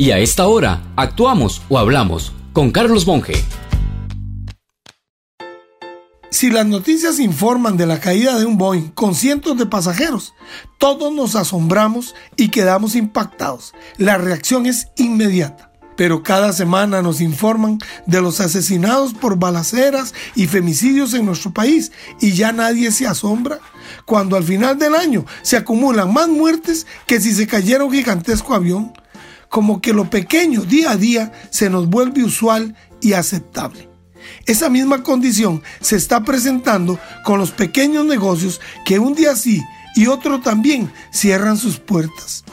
Y a esta hora, actuamos o hablamos con Carlos Monge. Si las noticias informan de la caída de un Boeing con cientos de pasajeros, todos nos asombramos y quedamos impactados. La reacción es inmediata. Pero cada semana nos informan de los asesinados por balaceras y femicidios en nuestro país y ya nadie se asombra cuando al final del año se acumulan más muertes que si se cayera un gigantesco avión como que lo pequeño día a día se nos vuelve usual y aceptable. Esa misma condición se está presentando con los pequeños negocios que un día sí y otro también cierran sus puertas.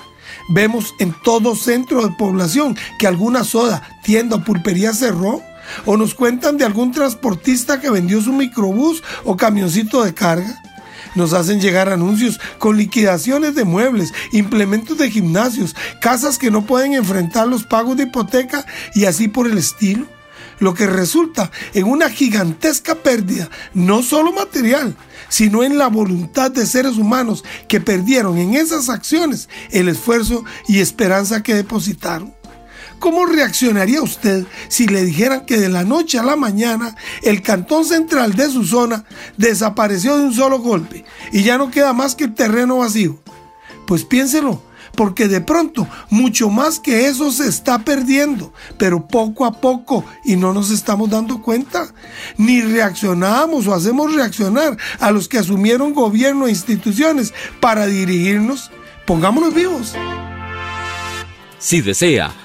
Vemos en todo centro de población que alguna soda, tienda o pulpería cerró. O nos cuentan de algún transportista que vendió su microbús o camioncito de carga. Nos hacen llegar anuncios con liquidaciones de muebles, implementos de gimnasios, casas que no pueden enfrentar los pagos de hipoteca y así por el estilo. Lo que resulta en una gigantesca pérdida, no solo material, sino en la voluntad de seres humanos que perdieron en esas acciones el esfuerzo y esperanza que depositaron. ¿Cómo reaccionaría usted si le dijeran que de la noche a la mañana el cantón central de su zona desapareció de un solo golpe y ya no queda más que el terreno vacío? Pues piénselo, porque de pronto mucho más que eso se está perdiendo, pero poco a poco y no nos estamos dando cuenta. Ni reaccionamos o hacemos reaccionar a los que asumieron gobierno e instituciones para dirigirnos. Pongámonos vivos. Si desea